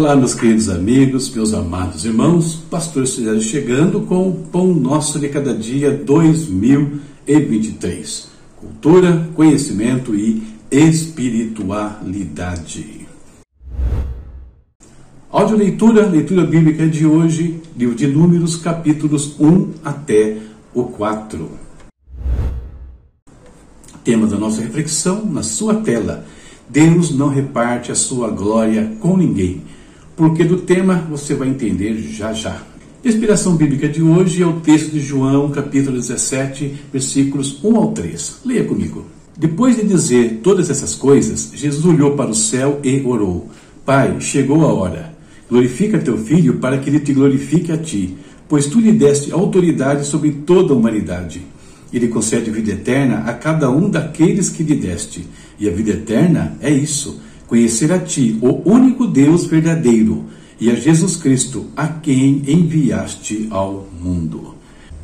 Olá, meus queridos amigos, meus amados irmãos, Pastor Cidade chegando com o Pão Nosso de Cada Dia 2023. Cultura, conhecimento e espiritualidade. Áudio leitura, leitura bíblica de hoje, livro de Números, capítulos 1 até o 4. Tema da nossa reflexão na sua tela. Deus não reparte a sua glória com ninguém porque do tema você vai entender já já. Inspiração bíblica de hoje é o texto de João, capítulo 17, versículos 1 ao 3. Leia comigo. Depois de dizer todas essas coisas, Jesus olhou para o céu e orou: Pai, chegou a hora. Glorifica teu filho para que ele te glorifique a ti, pois tu lhe deste autoridade sobre toda a humanidade. Ele concede vida eterna a cada um daqueles que lhe deste. E a vida eterna é isso conhecer a Ti, o único Deus verdadeiro, e a Jesus Cristo, a quem enviaste ao mundo.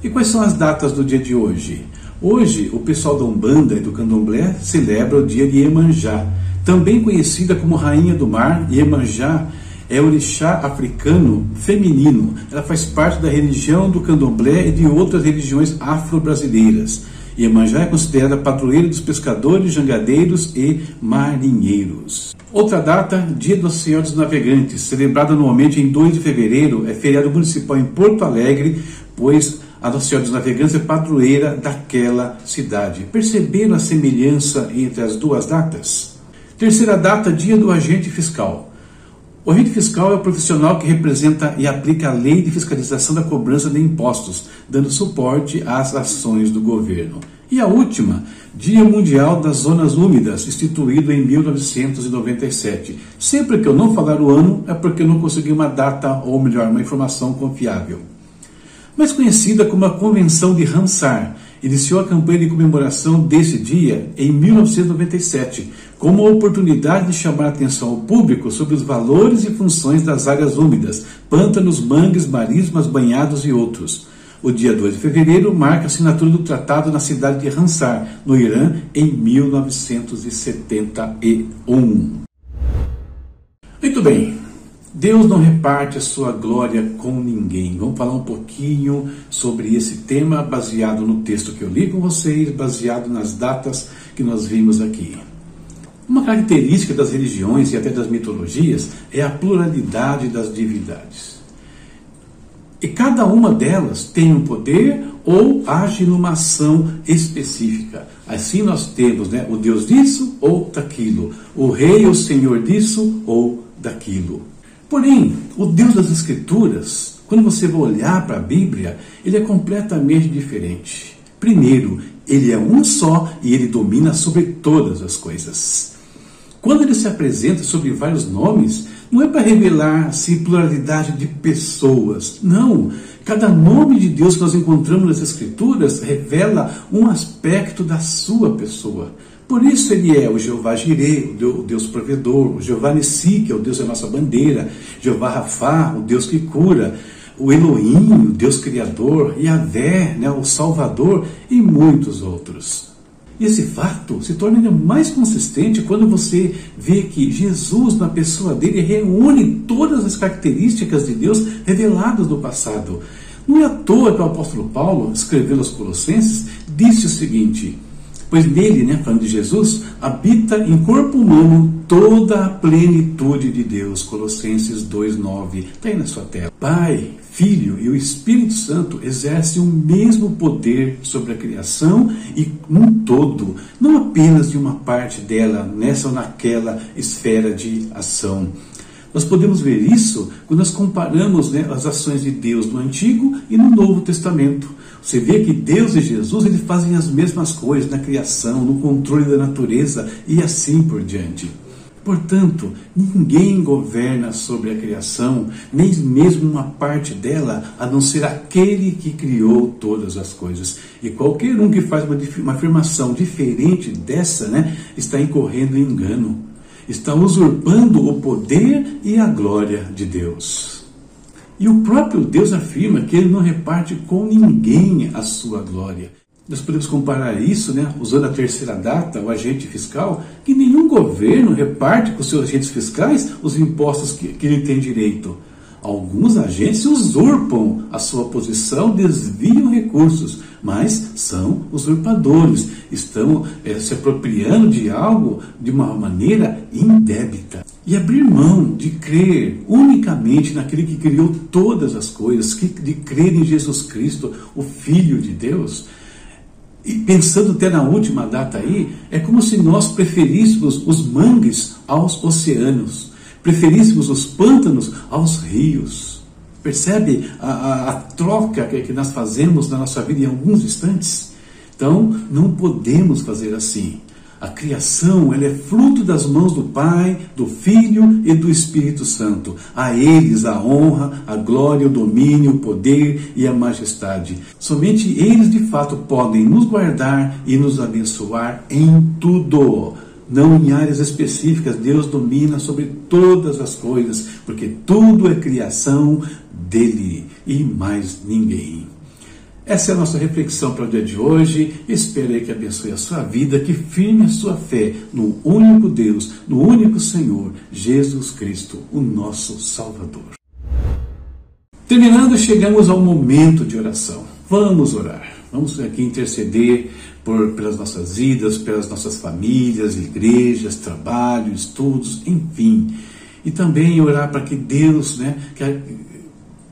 E quais são as datas do dia de hoje? Hoje, o pessoal da Umbanda e do Candomblé celebra o dia de Iemanjá, também conhecida como Rainha do Mar. Iemanjá é orixá africano feminino. Ela faz parte da religião do Candomblé e de outras religiões afro-brasileiras. Iemanjá é considerada padroeira dos pescadores, jangadeiros e marinheiros. Outra data, Dia do Senhor dos Navegantes, celebrado anualmente em 2 de fevereiro, é feriado municipal em Porto Alegre, pois a Nossa Senhora dos Navegantes é padroeira daquela cidade. Perceberam a semelhança entre as duas datas? Terceira data, Dia do Agente Fiscal. O agente fiscal é o profissional que representa e aplica a lei de fiscalização da cobrança de impostos, dando suporte às ações do governo. E a última, Dia Mundial das Zonas Úmidas, instituído em 1997. Sempre que eu não falar o ano, é porque eu não consegui uma data, ou melhor, uma informação confiável. Mais conhecida como a Convenção de Ramsar, iniciou a campanha de comemoração desse dia em 1997, como oportunidade de chamar a atenção ao público sobre os valores e funções das áreas úmidas, pântanos, mangues, marismas, banhados e outros. O dia 2 de fevereiro marca a assinatura do tratado na cidade de Ramsar, no Irã, em 1971. Muito bem, Deus não reparte a sua glória com ninguém. Vamos falar um pouquinho sobre esse tema baseado no texto que eu li com vocês, baseado nas datas que nós vimos aqui. Uma característica das religiões e até das mitologias é a pluralidade das divindades. E cada uma delas tem um poder ou age numa ação específica. Assim nós temos né, o Deus disso ou daquilo, o rei ou senhor disso ou daquilo. Porém, o Deus das Escrituras, quando você vai olhar para a Bíblia, ele é completamente diferente. Primeiro, ele é um só e ele domina sobre todas as coisas. Quando ele se apresenta sobre vários nomes, não é para revelar assim, pluralidade de pessoas. Não. Cada nome de Deus que nós encontramos nas Escrituras revela um aspecto da sua pessoa. Por isso ele é o Jeová Jireh, o Deus provedor, o Jeová Nissi, que é o Deus da nossa bandeira, Jeová Rafá, o Deus que cura, o Elohim, o Deus criador, Yahvé, né, o Salvador e muitos outros. Esse fato se torna ainda mais consistente quando você vê que Jesus, na pessoa dele, reúne todas as características de Deus reveladas no passado. Não é à toa que o apóstolo Paulo, escrevendo aos Colossenses, disse o seguinte: Pois nele, né, falando de Jesus, habita em corpo humano toda a plenitude de Deus. Colossenses 2,9. Está aí na sua tela. Pai, Filho e o Espírito Santo exercem o mesmo poder sobre a criação e num todo, não apenas de uma parte dela, nessa ou naquela esfera de ação. Nós podemos ver isso quando nós comparamos né, as ações de Deus no Antigo e no Novo Testamento. Você vê que Deus e Jesus eles fazem as mesmas coisas na criação, no controle da natureza e assim por diante. Portanto, ninguém governa sobre a criação, nem mesmo uma parte dela, a não ser aquele que criou todas as coisas. E qualquer um que faz uma, uma afirmação diferente dessa, né, está incorrendo em engano, está usurpando o poder e a glória de Deus. E o próprio Deus afirma que ele não reparte com ninguém a sua glória. Nós podemos comparar isso, né, usando a terceira data, o agente fiscal, que nenhum governo reparte com seus agentes fiscais os impostos que, que ele tem direito. Alguns agentes usurpam a sua posição, desviam recursos, mas são usurpadores, estão é, se apropriando de algo de uma maneira indébita. E abrir mão de crer unicamente naquele que criou todas as coisas, que, de crer em Jesus Cristo, o Filho de Deus. E pensando até na última data aí, é como se nós preferíssemos os mangues aos oceanos preferíssemos os pântanos aos rios. Percebe a, a, a troca que, que nós fazemos na nossa vida em alguns instantes? Então, não podemos fazer assim. A criação ela é fruto das mãos do Pai, do Filho e do Espírito Santo. A eles a honra, a glória, o domínio, o poder e a majestade. Somente eles de fato podem nos guardar e nos abençoar em tudo não em áreas específicas. Deus domina sobre todas as coisas, porque tudo é criação dele e mais ninguém. Essa é a nossa reflexão para o dia de hoje. Espero que abençoe a sua vida, que firme a sua fé no único Deus, no único Senhor, Jesus Cristo, o nosso Salvador. Terminando, chegamos ao momento de oração. Vamos orar. Vamos aqui interceder por, pelas nossas vidas, pelas nossas famílias, igrejas, trabalho, estudos, enfim. E também orar para que Deus né, que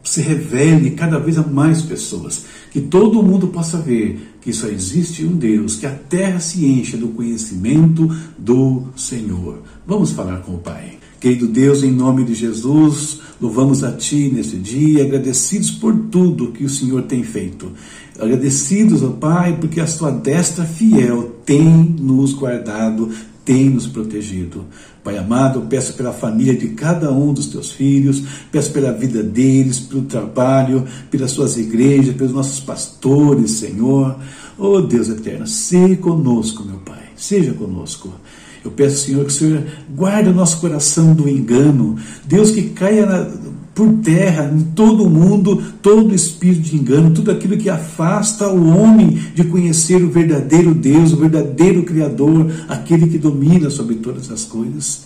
se revele cada vez a mais pessoas, que todo mundo possa ver que só existe um Deus, que a terra se encha do conhecimento do Senhor. Vamos falar com o Pai. Querido Deus, em nome de Jesus, louvamos a Ti nesse dia, agradecidos por tudo que o Senhor tem feito. Agradecidos, ó Pai, porque a Sua destra fiel tem nos guardado, tem nos protegido. Pai amado, peço pela família de cada um dos teus filhos, peço pela vida deles, pelo trabalho, pelas suas igrejas, pelos nossos pastores, Senhor. Oh Deus eterno, seja conosco, meu Pai, seja conosco. Eu peço, Senhor, que o Senhor guarde o nosso coração do engano. Deus, que caia na, por terra em todo o mundo todo espírito de engano, tudo aquilo que afasta o homem de conhecer o verdadeiro Deus, o verdadeiro Criador, aquele que domina sobre todas as coisas.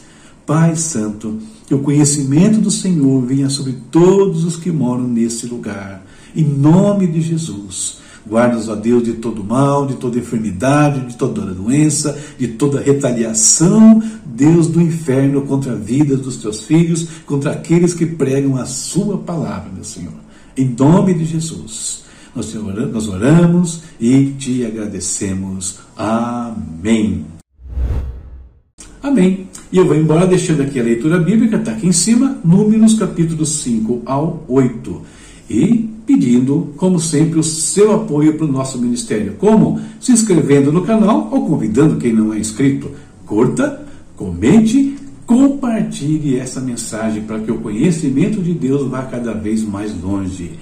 Pai Santo, que o conhecimento do Senhor venha sobre todos os que moram nesse lugar. Em nome de Jesus. Guarda-nos, ó Deus, de todo mal, de toda enfermidade, de toda doença, de toda retaliação, Deus do inferno, contra a vida dos teus filhos, contra aqueles que pregam a sua palavra, meu Senhor. Em nome de Jesus, nós oramos e te agradecemos. Amém. Amém. E eu vou embora deixando aqui a leitura bíblica, está aqui em cima, Números capítulo 5 ao 8. E pedindo, como sempre, o seu apoio para o nosso ministério. Como? Se inscrevendo no canal ou convidando quem não é inscrito. Curta, comente, compartilhe essa mensagem para que o conhecimento de Deus vá cada vez mais longe.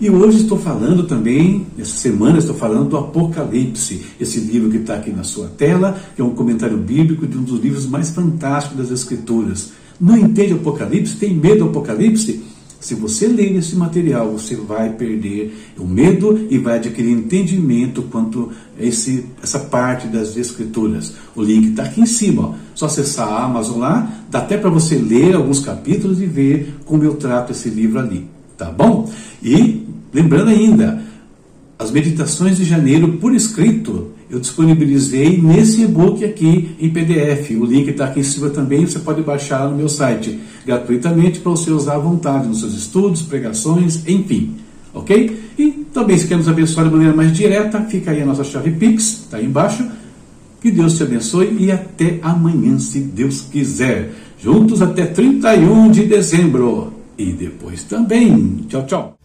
E hoje estou falando também, essa semana estou falando do Apocalipse, esse livro que está aqui na sua tela, que é um comentário bíblico de um dos livros mais fantásticos das Escrituras. Não entende Apocalipse? Tem medo do Apocalipse? Se você ler esse material, você vai perder o medo e vai adquirir entendimento quanto a esse, essa parte das escrituras. O link está aqui em cima. Ó. Só acessar a Amazon lá, dá até para você ler alguns capítulos e ver como eu trato esse livro ali. Tá bom? E lembrando ainda, as meditações de janeiro por escrito eu disponibilizei nesse e-book aqui em PDF. O link está aqui em cima também, você pode baixar no meu site gratuitamente para você usar à vontade nos seus estudos, pregações, enfim. Ok? E também, se quer nos abençoar de maneira mais direta, fica aí a nossa chave Pix, está aí embaixo. Que Deus te abençoe e até amanhã, se Deus quiser. Juntos até 31 de dezembro. E depois também. Tchau, tchau.